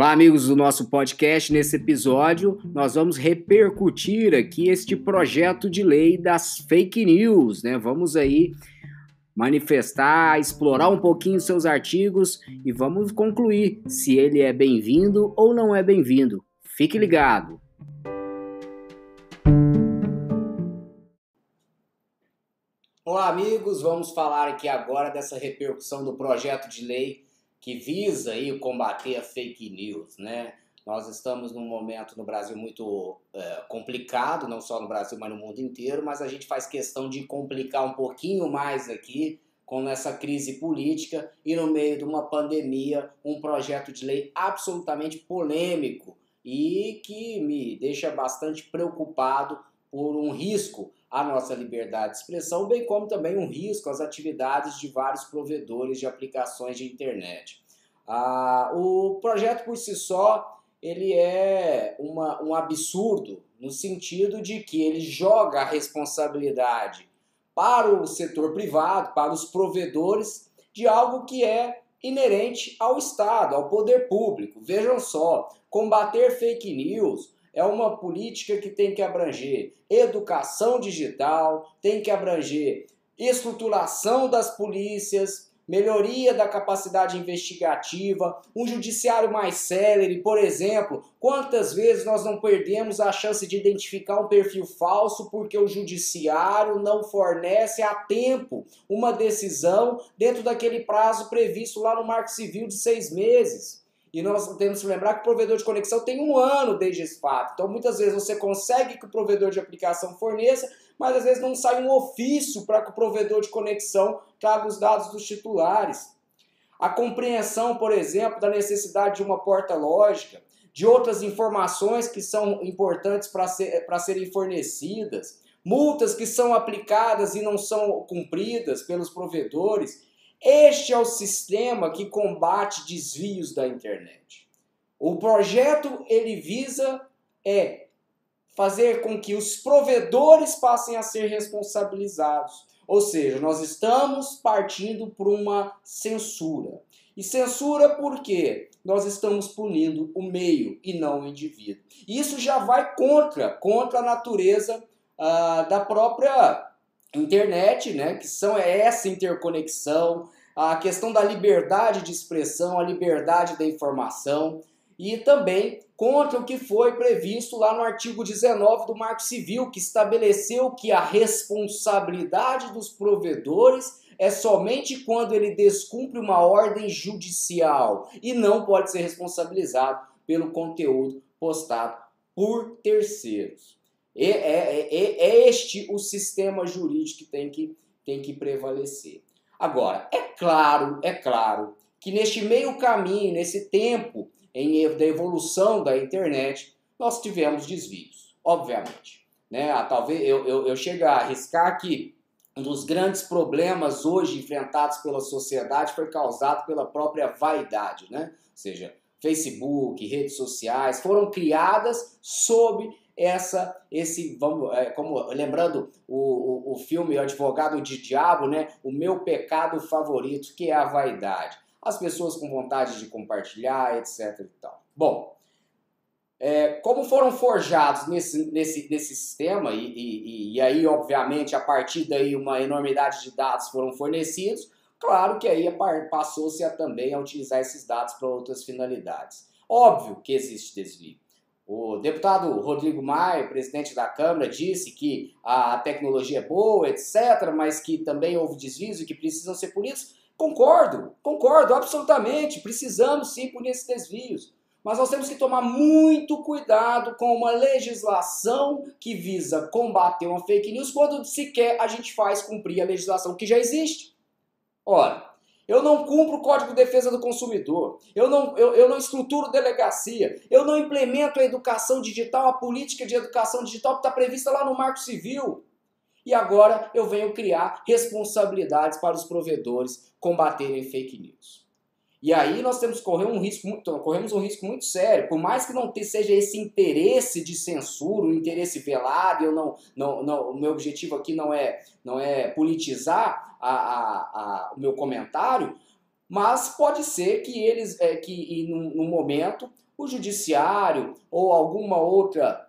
Olá, amigos do nosso podcast. Nesse episódio, nós vamos repercutir aqui este projeto de lei das fake news, né? Vamos aí manifestar, explorar um pouquinho seus artigos e vamos concluir se ele é bem-vindo ou não é bem-vindo. Fique ligado. Olá, amigos. Vamos falar aqui agora dessa repercussão do projeto de lei que visa aí combater a fake news, né? Nós estamos num momento no Brasil muito é, complicado, não só no Brasil, mas no mundo inteiro, mas a gente faz questão de complicar um pouquinho mais aqui com essa crise política e no meio de uma pandemia, um projeto de lei absolutamente polêmico e que me deixa bastante preocupado por um risco à nossa liberdade de expressão, bem como também um risco às atividades de vários provedores de aplicações de internet. Ah, o projeto por si só ele é uma, um absurdo no sentido de que ele joga a responsabilidade para o setor privado, para os provedores de algo que é inerente ao Estado, ao poder público. Vejam só, combater fake news, é uma política que tem que abranger educação digital, tem que abranger estruturação das polícias, melhoria da capacidade investigativa, um judiciário mais célere, por exemplo. Quantas vezes nós não perdemos a chance de identificar um perfil falso porque o judiciário não fornece a tempo uma decisão dentro daquele prazo previsto lá no Marco Civil de seis meses? E nós temos que lembrar que o provedor de conexão tem um ano desde esse fato. Então, muitas vezes você consegue que o provedor de aplicação forneça, mas às vezes não sai um ofício para que o provedor de conexão traga os dados dos titulares. A compreensão, por exemplo, da necessidade de uma porta lógica, de outras informações que são importantes para ser, serem fornecidas, multas que são aplicadas e não são cumpridas pelos provedores. Este é o sistema que combate desvios da internet. O projeto ele visa é fazer com que os provedores passem a ser responsabilizados. Ou seja, nós estamos partindo por uma censura. E censura por quê? Nós estamos punindo o meio e não o indivíduo. Isso já vai contra, contra a natureza ah, da própria internet, né, que são essa interconexão, a questão da liberdade de expressão, a liberdade da informação e também contra o que foi previsto lá no artigo 19 do Marco Civil, que estabeleceu que a responsabilidade dos provedores é somente quando ele descumpre uma ordem judicial e não pode ser responsabilizado pelo conteúdo postado por terceiros. É, é, é, é este o sistema jurídico que tem que, tem que prevalecer. Agora, é claro, é claro que neste meio caminho, nesse tempo em, da evolução da internet, nós tivemos desvios, obviamente. Né? Ah, talvez eu, eu, eu chegue a arriscar que um dos grandes problemas hoje enfrentados pela sociedade foi causado pela própria vaidade, né? Ou seja, Facebook, redes sociais foram criadas sob essa esse vamos é, como lembrando o, o, o filme o Advogado de Diabo, né? O meu pecado favorito que é a vaidade. As pessoas com vontade de compartilhar, etc. E tal. Bom, é, como foram forjados nesse, nesse, nesse sistema, e, e, e, aí, obviamente, a partir daí uma enormidade de dados foram fornecidos, claro que aí passou-se a também a utilizar esses dados para outras finalidades. Óbvio que existe desvio. O deputado Rodrigo Maia, presidente da Câmara, disse que a tecnologia é boa, etc., mas que também houve desvios e que precisam ser punidos. Concordo, concordo, absolutamente. Precisamos sim punir esses desvios. Mas nós temos que tomar muito cuidado com uma legislação que visa combater uma fake news quando sequer a gente faz cumprir a legislação que já existe. Ora, eu não cumpro o Código de Defesa do Consumidor, eu não, eu, eu não estruturo delegacia, eu não implemento a educação digital, a política de educação digital que está prevista lá no Marco Civil. E agora eu venho criar responsabilidades para os provedores combaterem fake news. E aí nós temos correr um risco muito, corremos um risco muito sério, por mais que não seja esse interesse de censura, o um interesse velado, eu não, não, não, o meu objetivo aqui não é, não é politizar a, a, a, o meu comentário, Mas pode ser que eles, é, que no momento, o judiciário ou alguma outra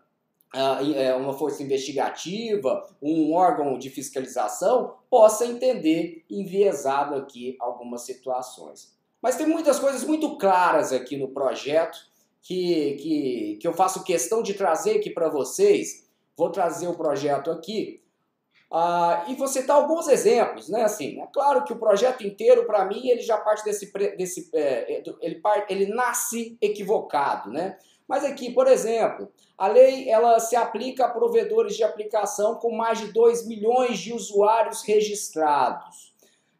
uh, uma força investigativa, um órgão de fiscalização, possa entender enviesado aqui algumas situações. Mas tem muitas coisas muito claras aqui no projeto que, que, que eu faço questão de trazer aqui para vocês. Vou trazer o projeto aqui uh, e vou citar alguns exemplos, né? Assim, é claro que o projeto inteiro, para mim, ele já parte desse, desse é, ele, ele nasce equivocado, né? Mas aqui, por exemplo, a lei ela se aplica a provedores de aplicação com mais de 2 milhões de usuários registrados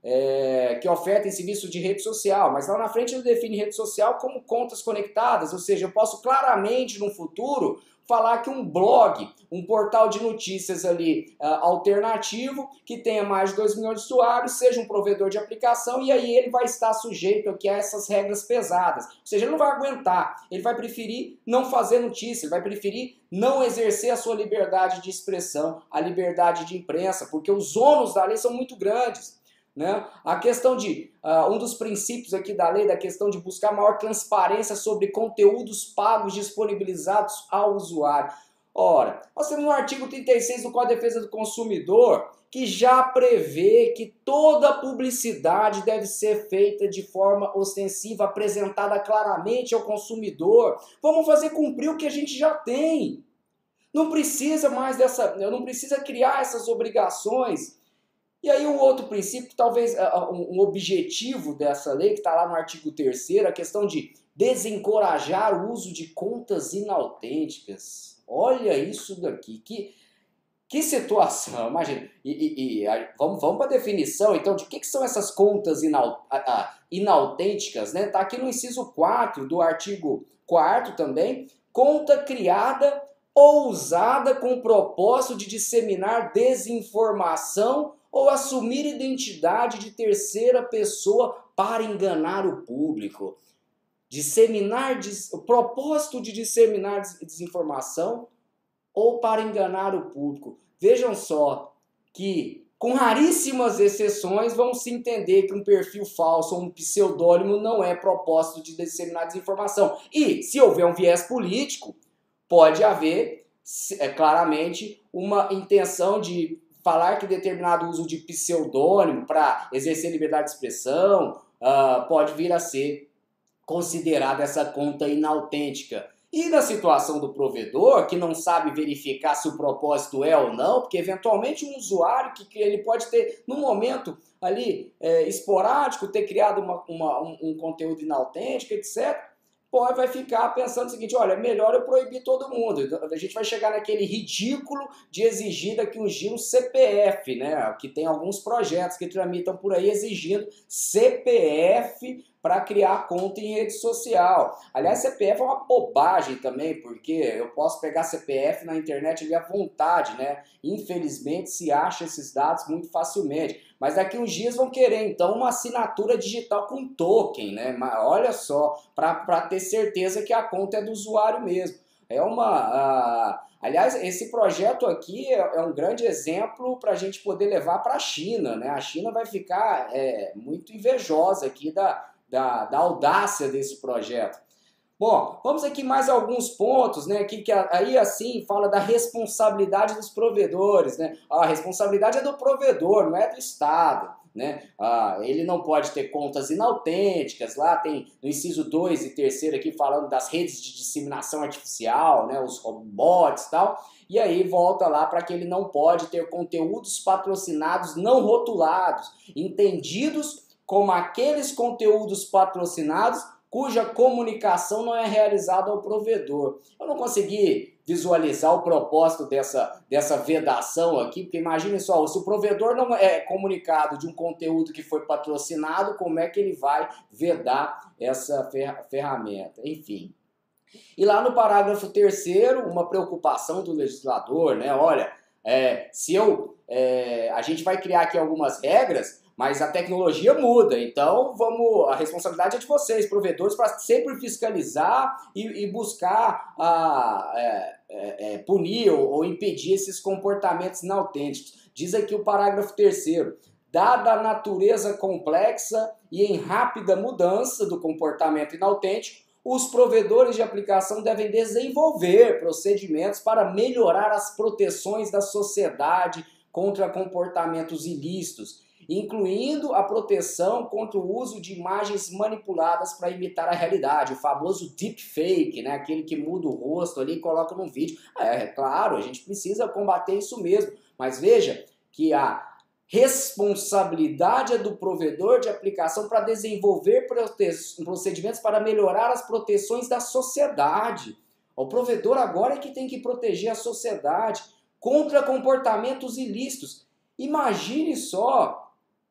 é, que ofertem serviço de rede social, mas lá na frente ele define rede social como contas conectadas, ou seja, eu posso claramente no futuro falar que um blog, um portal de notícias ali uh, alternativo, que tenha mais de 2 milhões de usuários, seja um provedor de aplicação e aí ele vai estar sujeito aqui a essas regras pesadas. Ou seja, ele não vai aguentar, ele vai preferir não fazer notícia, ele vai preferir não exercer a sua liberdade de expressão, a liberdade de imprensa, porque os ônus da lei são muito grandes. Né? A questão de, uh, um dos princípios aqui da lei, da questão de buscar maior transparência sobre conteúdos pagos disponibilizados ao usuário. Ora, nós temos no artigo 36 do Código de Defesa do Consumidor que já prevê que toda publicidade deve ser feita de forma ostensiva, apresentada claramente ao consumidor. Vamos fazer cumprir o que a gente já tem. Não precisa mais dessa, não precisa criar essas obrigações e aí um outro princípio, talvez um objetivo dessa lei, que está lá no artigo 3 a questão de desencorajar o uso de contas inautênticas. Olha isso daqui, que, que situação, imagina. E, e, e vamos, vamos para a definição, então, de que, que são essas contas inautênticas, né? Está aqui no inciso 4 do artigo 4 também, conta criada ou usada com o propósito de disseminar desinformação ou assumir identidade de terceira pessoa para enganar o público. Disseminar o propósito de disseminar desinformação ou para enganar o público. Vejam só que com raríssimas exceções vão se entender que um perfil falso ou um pseudônimo não é propósito de disseminar desinformação. E se houver um viés político, pode haver é, claramente uma intenção de falar que determinado uso de pseudônimo para exercer liberdade de expressão uh, pode vir a ser considerada essa conta inautêntica. E na situação do provedor, que não sabe verificar se o propósito é ou não, porque eventualmente um usuário que, que ele pode ter, no momento ali é, esporádico, ter criado uma, uma, um, um conteúdo inautêntico, etc., pode, vai ficar pensando o seguinte, olha, melhor eu proibir todo mundo. A gente vai chegar naquele ridículo de exigir daqui um dia um CPF, né? Que tem alguns projetos que tramitam por aí exigindo CPF para criar conta em rede social. Aliás, CPF é uma bobagem também, porque eu posso pegar CPF na internet ali à vontade, né? Infelizmente se acha esses dados muito facilmente. Mas daqui uns dias vão querer, então, uma assinatura digital com token, né? Mas olha só, para ter certeza que a conta é do usuário mesmo. É uma. Uh, aliás, esse projeto aqui é, é um grande exemplo para a gente poder levar para a China, né? A China vai ficar é, muito invejosa aqui da, da, da audácia desse projeto. Bom, vamos aqui mais alguns pontos, né? Que, que aí assim fala da responsabilidade dos provedores, né? A responsabilidade é do provedor, não é do Estado. Né? Ah, ele não pode ter contas inautênticas. Lá tem no inciso 2 e 3 aqui falando das redes de disseminação artificial, né? os robots e tal. E aí volta lá para que ele não pode ter conteúdos patrocinados não rotulados, entendidos como aqueles conteúdos patrocinados cuja comunicação não é realizada ao provedor. Eu não consegui visualizar o propósito dessa, dessa vedação aqui, porque imagine só, se o provedor não é comunicado de um conteúdo que foi patrocinado, como é que ele vai vedar essa ferramenta? Enfim. E lá no parágrafo terceiro, uma preocupação do legislador, né? Olha, é, se eu, é, a gente vai criar aqui algumas regras mas a tecnologia muda, então vamos, a responsabilidade é de vocês, provedores, para sempre fiscalizar e, e buscar a, é, é, é, punir ou, ou impedir esses comportamentos inautênticos. Diz aqui o parágrafo terceiro dada a natureza complexa e em rápida mudança do comportamento inautêntico, os provedores de aplicação devem desenvolver procedimentos para melhorar as proteções da sociedade contra comportamentos ilícitos, incluindo a proteção contra o uso de imagens manipuladas para imitar a realidade, o famoso deepfake, né? aquele que muda o rosto ali e coloca num vídeo. É, é claro, a gente precisa combater isso mesmo, mas veja que a responsabilidade é do provedor de aplicação para desenvolver procedimentos para melhorar as proteções da sociedade. O provedor agora é que tem que proteger a sociedade contra comportamentos ilícitos. Imagine só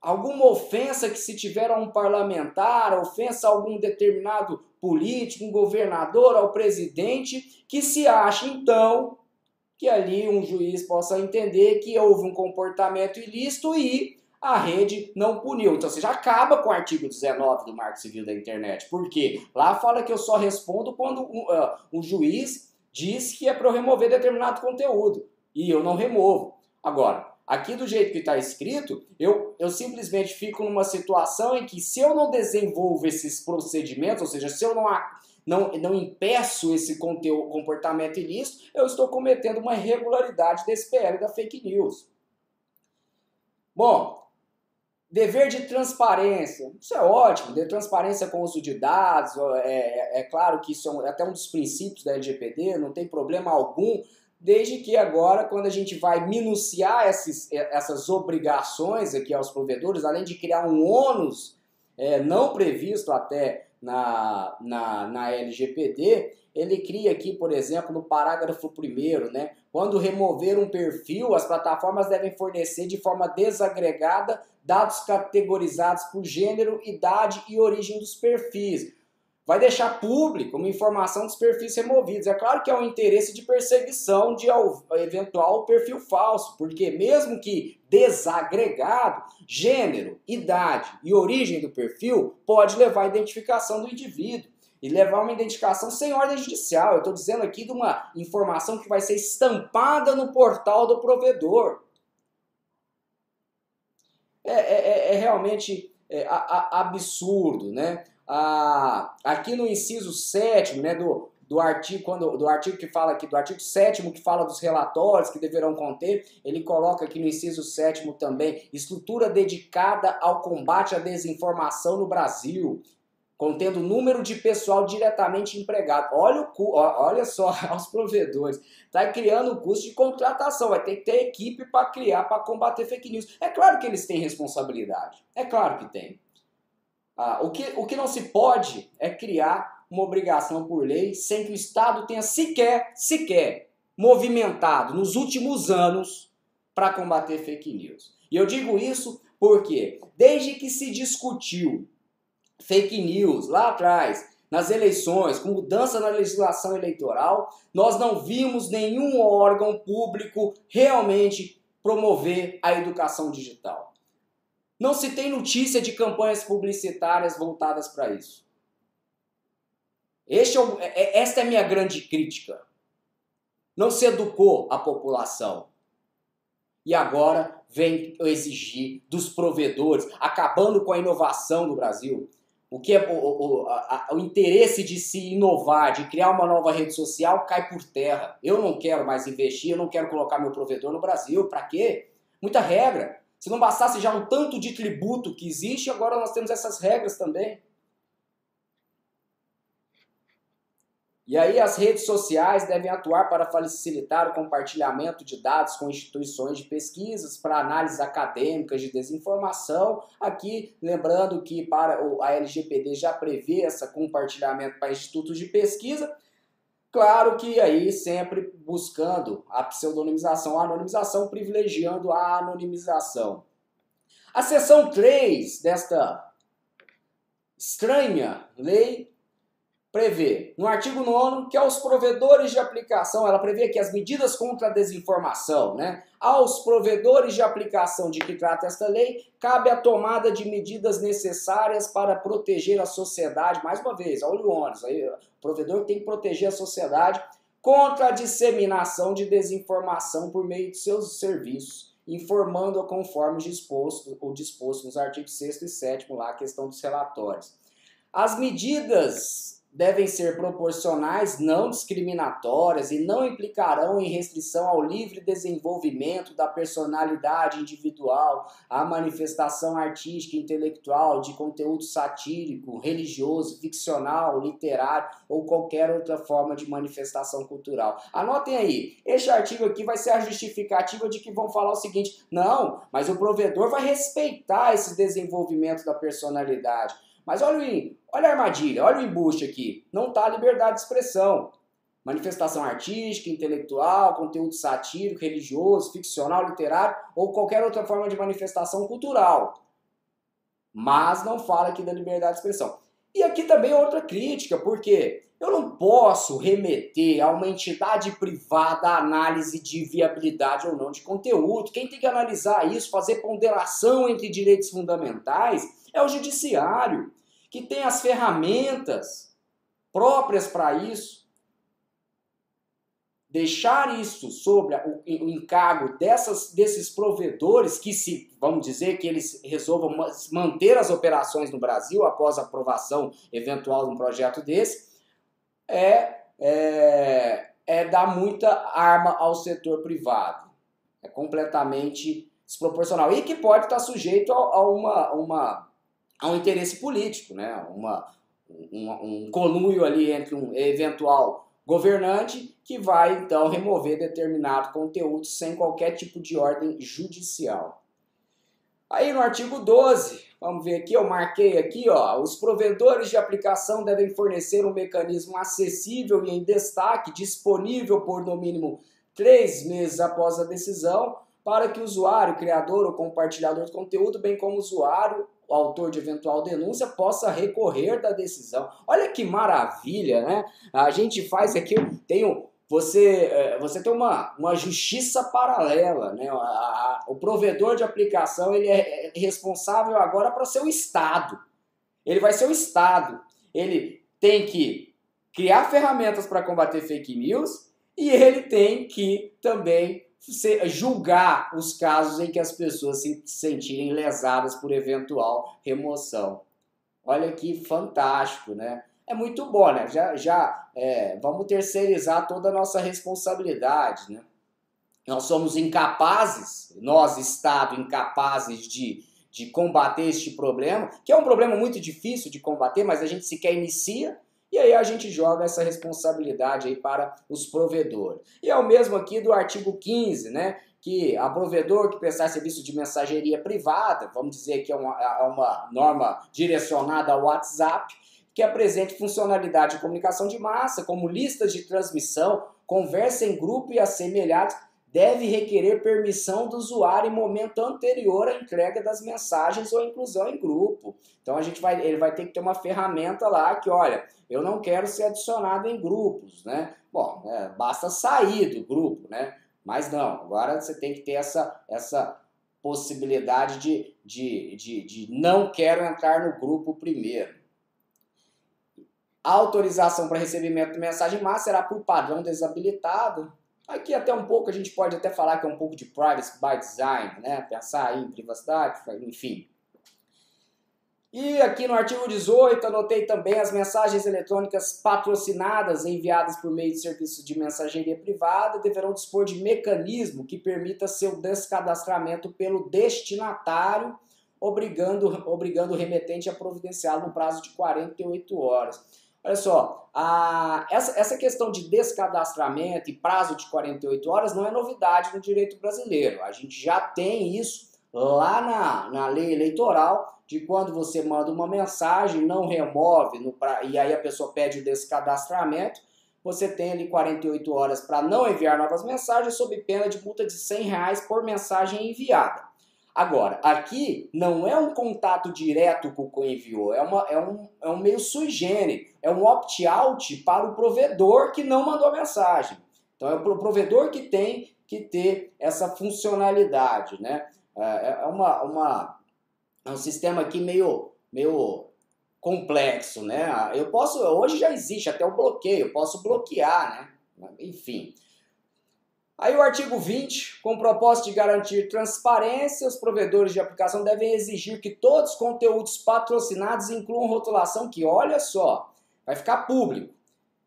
alguma ofensa que se tiver a um parlamentar, ofensa a algum determinado político, um governador, ao presidente, que se acha então que ali um juiz possa entender que houve um comportamento ilícito e a rede não puniu. Então você já acaba com o artigo 19 do Marco Civil da Internet. Por quê? Lá fala que eu só respondo quando uh, um juiz diz que é para eu remover determinado conteúdo. E eu não removo. Agora, aqui do jeito que está escrito, eu, eu simplesmente fico numa situação em que se eu não desenvolvo esses procedimentos, ou seja, se eu não não, não impeço esse conteúdo, comportamento ilícito, eu estou cometendo uma irregularidade desse PL da fake news. Bom, dever de transparência, isso é ótimo, de transparência com o uso de dados, é, é, é claro que isso é, é até um dos princípios da LGPD, não tem problema algum, desde que agora, quando a gente vai minuciar esses, essas obrigações aqui aos provedores, além de criar um ônus é, não previsto até na, na, na LGPD, ele cria aqui, por exemplo, no parágrafo 1 né? Quando remover um perfil, as plataformas devem fornecer de forma desagregada dados categorizados por gênero, idade e origem dos perfis vai deixar público uma informação dos perfis removidos. É claro que é um interesse de perseguição de eventual perfil falso, porque mesmo que desagregado, gênero, idade e origem do perfil pode levar à identificação do indivíduo e levar uma identificação sem ordem judicial. Eu estou dizendo aqui de uma informação que vai ser estampada no portal do provedor. É, é, é, é realmente é, a, a, absurdo, né? Ah, aqui no inciso 7 né, do, do artigo, quando, do artigo que fala aqui, do artigo 7 que fala dos relatórios que deverão conter, ele coloca aqui no inciso 7 também, estrutura dedicada ao combate à desinformação no Brasil, contendo número de pessoal diretamente empregado. Olha, o, olha só aos provedores. Está criando o custo de contratação. Vai ter que ter equipe para criar, para combater fake news. É claro que eles têm responsabilidade. É claro que tem. Ah, o, que, o que não se pode é criar uma obrigação por lei sem que o Estado tenha sequer, sequer movimentado nos últimos anos para combater fake news. E eu digo isso porque desde que se discutiu fake news lá atrás, nas eleições, com mudança na legislação eleitoral, nós não vimos nenhum órgão público realmente promover a educação digital. Não se tem notícia de campanhas publicitárias voltadas para isso. Este é o, é, é, esta é a minha grande crítica. Não se educou a população. E agora vem exigir dos provedores, acabando com a inovação no Brasil. O que é o, o, a, o interesse de se inovar, de criar uma nova rede social, cai por terra. Eu não quero mais investir, eu não quero colocar meu provedor no Brasil. Para quê? Muita regra. Se não bastasse já um tanto de tributo que existe, agora nós temos essas regras também. E aí as redes sociais devem atuar para facilitar o compartilhamento de dados com instituições de pesquisas para análises acadêmicas de desinformação. Aqui, lembrando que para a LGPD já prevê esse compartilhamento para institutos de pesquisa, Claro que aí sempre buscando a pseudonimização, a anonimização, privilegiando a anonimização. A seção 3 desta estranha lei prevê, no artigo 9 que aos provedores de aplicação, ela prevê que as medidas contra a desinformação, né? Aos provedores de aplicação de que trata esta lei, cabe a tomada de medidas necessárias para proteger a sociedade, mais uma vez, olha o ônus, aí, o provedor tem que proteger a sociedade contra a disseminação de desinformação por meio de seus serviços informando conforme disposto, o disposto nos artigos 6 e 7 lá, a questão dos relatórios. As medidas devem ser proporcionais, não discriminatórias e não implicarão em restrição ao livre desenvolvimento da personalidade individual, à manifestação artística intelectual de conteúdo satírico, religioso, ficcional, literário ou qualquer outra forma de manifestação cultural. Anotem aí, este artigo aqui vai ser a justificativa de que vão falar o seguinte: não, mas o provedor vai respeitar esse desenvolvimento da personalidade. Mas olha o, olha a armadilha, olha o embuste aqui. Não está a liberdade de expressão. Manifestação artística, intelectual, conteúdo satírico, religioso, ficcional, literário ou qualquer outra forma de manifestação cultural. Mas não fala aqui da liberdade de expressão. E aqui também outra crítica, porque eu não posso remeter a uma entidade privada a análise de viabilidade ou não de conteúdo. Quem tem que analisar isso, fazer ponderação entre direitos fundamentais, é o judiciário que tem as ferramentas próprias para isso, deixar isso sobre o, encargo dessas, desses provedores que se, vamos dizer, que eles resolvam manter as operações no Brasil após a aprovação eventual de um projeto desse, é, é, é dar muita arma ao setor privado. É completamente desproporcional. E que pode estar sujeito a, a uma, uma a um interesse político, né? Uma, um, um ali entre um eventual governante que vai então remover determinado conteúdo sem qualquer tipo de ordem judicial. Aí no artigo 12, vamos ver aqui, eu marquei aqui, ó, os provedores de aplicação devem fornecer um mecanismo acessível e em destaque, disponível por no mínimo três meses após a decisão, para que o usuário, criador ou compartilhador de conteúdo, bem como o usuário o autor de eventual denúncia possa recorrer da decisão. Olha que maravilha, né? A gente faz aqui, tem um, você, é, você tem uma, uma justiça paralela, né? A, a, o provedor de aplicação ele é responsável agora para ser o Estado. Ele vai ser o Estado. Ele tem que criar ferramentas para combater fake news e ele tem que também julgar os casos em que as pessoas se sentirem lesadas por eventual remoção. Olha que fantástico, né? É muito bom, né? Já, já é, vamos terceirizar toda a nossa responsabilidade, né? Nós somos incapazes, nós, Estado, incapazes de, de combater este problema, que é um problema muito difícil de combater, mas a gente sequer inicia, e aí a gente joga essa responsabilidade aí para os provedores. E é o mesmo aqui do artigo 15, né? Que a provedor que prestar serviço de mensageria privada, vamos dizer que é uma, é uma norma direcionada ao WhatsApp, que apresente funcionalidade de comunicação de massa, como listas de transmissão, conversa em grupo e assemelhados, deve requerer permissão do usuário em momento anterior à entrega das mensagens ou inclusão em grupo. Então a gente vai, ele vai ter que ter uma ferramenta lá que, olha, eu não quero ser adicionado em grupos, né? Bom, é, basta sair do grupo, né? Mas não, agora você tem que ter essa, essa possibilidade de, de, de, de não quero entrar no grupo primeiro. A autorização para recebimento de mensagem massa será por padrão desabilitado, Aqui até um pouco a gente pode até falar que é um pouco de privacy by design, né? Pensar em privacidade, enfim. E aqui no artigo 18 anotei também as mensagens eletrônicas patrocinadas enviadas por meio de serviço de mensageria privada deverão dispor de mecanismo que permita seu descadastramento pelo destinatário, obrigando, obrigando o remetente a providenciá-lo no prazo de 48 horas. Olha só, a, essa, essa questão de descadastramento e prazo de 48 horas não é novidade no direito brasileiro. A gente já tem isso lá na, na lei eleitoral, de quando você manda uma mensagem, não remove, no, e aí a pessoa pede o descadastramento, você tem ali 48 horas para não enviar novas mensagens, sob pena de multa de 100 reais por mensagem enviada. Agora, aqui não é um contato direto com o enviou, é, uma, é, um, é um meio sui generis, é um opt-out para o provedor que não mandou a mensagem. Então é o provedor que tem que ter essa funcionalidade, né? É, é uma, uma, é um sistema aqui meio, meio complexo, né? Eu posso, hoje já existe até o bloqueio, eu posso bloquear, né? Enfim. Aí o artigo 20, com o propósito de garantir transparência, os provedores de aplicação devem exigir que todos os conteúdos patrocinados incluam rotulação que, olha só, vai ficar público.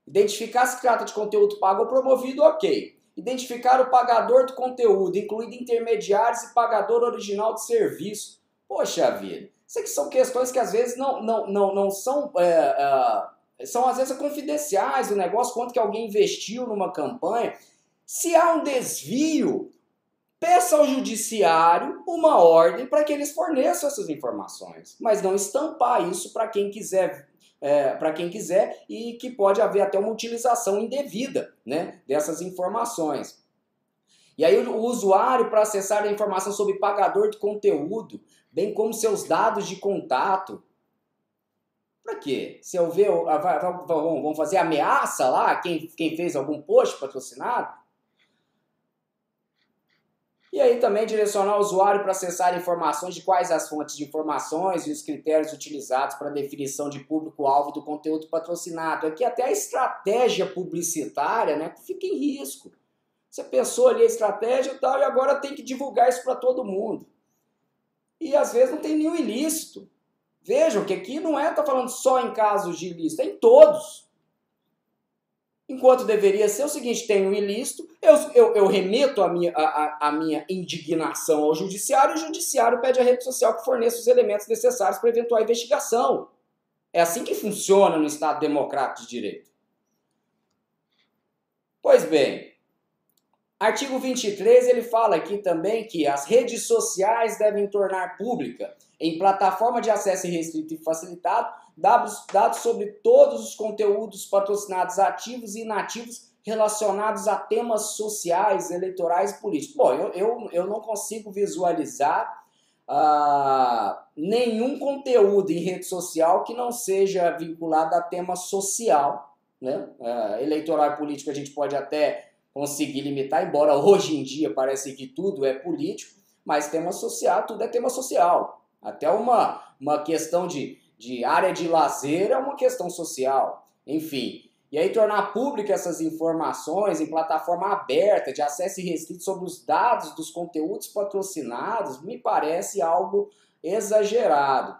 Identificar se trata de conteúdo pago ou promovido, ok. Identificar o pagador do conteúdo, incluindo intermediários e pagador original de serviço. Poxa vida, isso aqui são questões que às vezes não, não, não, não são, é, é, são às vezes confidenciais do negócio, quanto que alguém investiu numa campanha. Se há um desvio, peça ao judiciário uma ordem para que eles forneçam essas informações, mas não estampar isso para quem quiser é, para quem quiser e que pode haver até uma utilização indevida né, dessas informações. E aí o usuário, para acessar a informação sobre pagador de conteúdo, bem como seus dados de contato, para quê? Se eu ver, vão fazer ameaça lá, quem, quem fez algum post patrocinado? E aí também direcionar o usuário para acessar informações de quais as fontes de informações e os critérios utilizados para definição de público-alvo do conteúdo patrocinado. Aqui até a estratégia publicitária né, fica em risco. Você pensou ali a estratégia e tal, e agora tem que divulgar isso para todo mundo. E às vezes não tem nenhum ilícito. Vejam que aqui não é tá falando só em casos de ilícito, é em todos. Enquanto deveria ser o seguinte: tem um ilícito, eu, eu, eu remeto a minha, a, a, minha indignação ao judiciário e o judiciário pede à rede social que forneça os elementos necessários para eventual investigação. É assim que funciona no Estado democrático de direito. Pois bem, artigo 23 ele fala aqui também que as redes sociais devem tornar pública em plataforma de acesso restrito e facilitado dados, sobre todos os conteúdos patrocinados ativos e inativos relacionados a temas sociais, eleitorais e políticos. Bom, eu, eu, eu não consigo visualizar uh, nenhum conteúdo em rede social que não seja vinculado a tema social. Né? Uh, eleitoral e político a gente pode até conseguir limitar, embora hoje em dia parece que tudo é político, mas tema social, tudo é tema social. Até uma, uma questão de de área de lazer é uma questão social. Enfim, e aí tornar pública essas informações em plataforma aberta, de acesso restrito sobre os dados dos conteúdos patrocinados, me parece algo exagerado.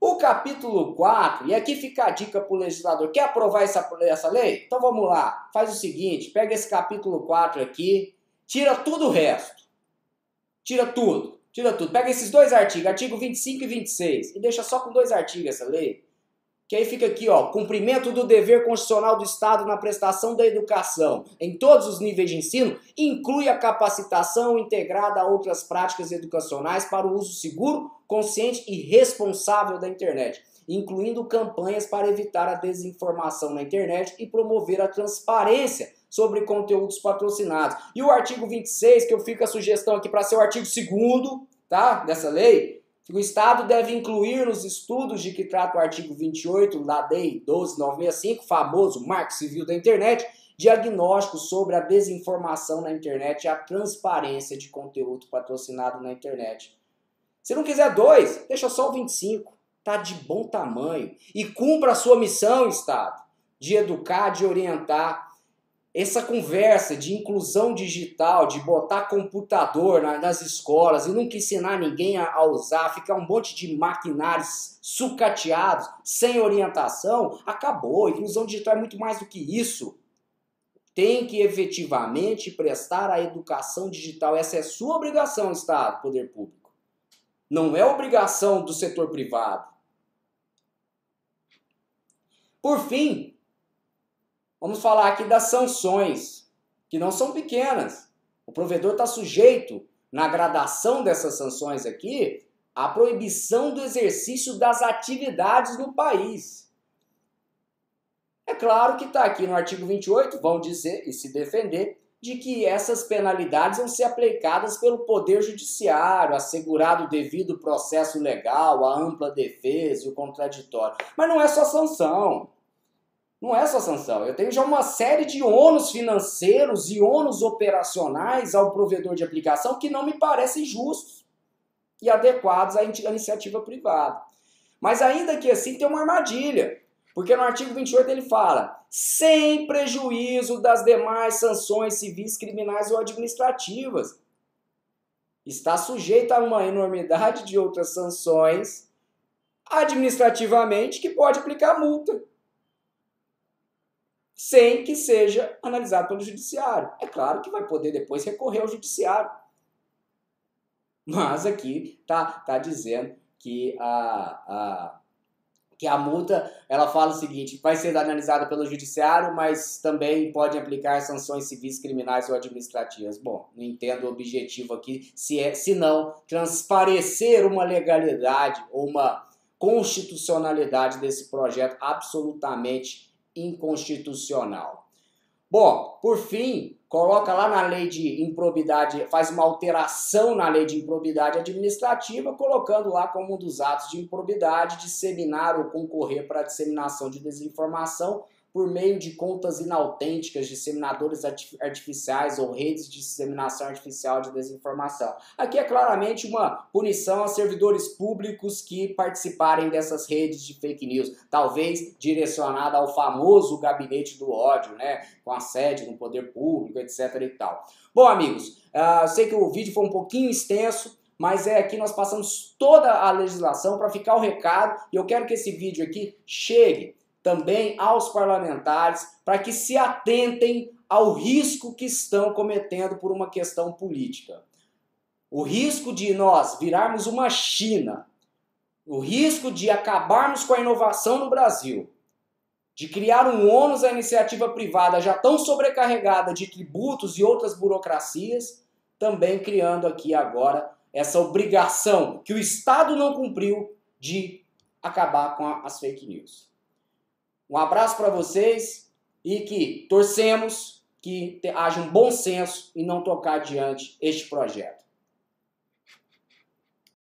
O capítulo 4, e aqui fica a dica para o legislador, quer aprovar essa, essa lei? Então vamos lá, faz o seguinte, pega esse capítulo 4 aqui, tira tudo o resto. Tira tudo. Tira tudo. Pega esses dois artigos, artigo 25 e 26, e deixa só com dois artigos essa lei. Que aí fica aqui, ó, cumprimento do dever constitucional do Estado na prestação da educação em todos os níveis de ensino, inclui a capacitação integrada a outras práticas educacionais para o uso seguro, consciente e responsável da internet, incluindo campanhas para evitar a desinformação na internet e promover a transparência sobre conteúdos patrocinados. E o artigo 26, que eu fico a sugestão aqui para ser o artigo 2 tá, dessa lei, o Estado deve incluir nos estudos de que trata o artigo 28 da Lei 12965, famoso Marco Civil da Internet, diagnóstico sobre a desinformação na internet e a transparência de conteúdo patrocinado na internet. Se não quiser dois, deixa só o 25. Tá de bom tamanho. E cumpra a sua missão, Estado, de educar, de orientar essa conversa de inclusão digital, de botar computador nas escolas e nunca ensinar ninguém a, usar, ficar um monte de maquinários sucateados, sem orientação, acabou. Inclusão digital é muito mais do que isso. Tem que efetivamente prestar a educação digital. Essa é sua obrigação, Estado, poder público. Não é obrigação do setor privado. Por fim, Vamos falar aqui das sanções, que não são pequenas. O provedor está sujeito, na gradação dessas sanções aqui, à proibição do exercício das atividades no país. É claro que está aqui no artigo 28, vão dizer e se defender, de que essas penalidades vão ser aplicadas pelo Poder Judiciário, assegurado o devido processo legal, a ampla defesa e o contraditório. Mas não é só sanção. Não é só sanção. Eu tenho já uma série de ônus financeiros e ônus operacionais ao provedor de aplicação que não me parecem justos e adequados à iniciativa privada. Mas ainda que assim tem uma armadilha. Porque no artigo 28 ele fala: sem prejuízo das demais sanções civis, criminais ou administrativas. Está sujeito a uma enormidade de outras sanções administrativamente que pode aplicar multa sem que seja analisado pelo judiciário. É claro que vai poder depois recorrer ao judiciário. Mas aqui tá, tá dizendo que a, a, que a multa, ela fala o seguinte, vai ser analisada pelo judiciário, mas também pode aplicar sanções civis, criminais ou administrativas. Bom, não entendo o objetivo aqui, se, é, se não transparecer uma legalidade ou uma constitucionalidade desse projeto absolutamente inconstitucional. Bom, por fim, coloca lá na lei de improbidade, faz uma alteração na lei de improbidade administrativa, colocando lá como um dos atos de improbidade disseminar ou concorrer para a disseminação de desinformação por meio de contas inautênticas, disseminadores artificiais ou redes de disseminação artificial de desinformação. Aqui é claramente uma punição a servidores públicos que participarem dessas redes de fake news, talvez direcionada ao famoso gabinete do ódio, né, com a sede no poder público, etc e tal. Bom, amigos, uh, sei que o vídeo foi um pouquinho extenso, mas é aqui nós passamos toda a legislação para ficar o recado e eu quero que esse vídeo aqui chegue também aos parlamentares para que se atentem ao risco que estão cometendo por uma questão política. O risco de nós virarmos uma China, o risco de acabarmos com a inovação no Brasil, de criar um ônus à iniciativa privada já tão sobrecarregada de tributos e outras burocracias, também criando aqui agora essa obrigação que o Estado não cumpriu de acabar com as fake news. Um abraço para vocês e que torcemos que haja um bom senso e não tocar adiante este projeto.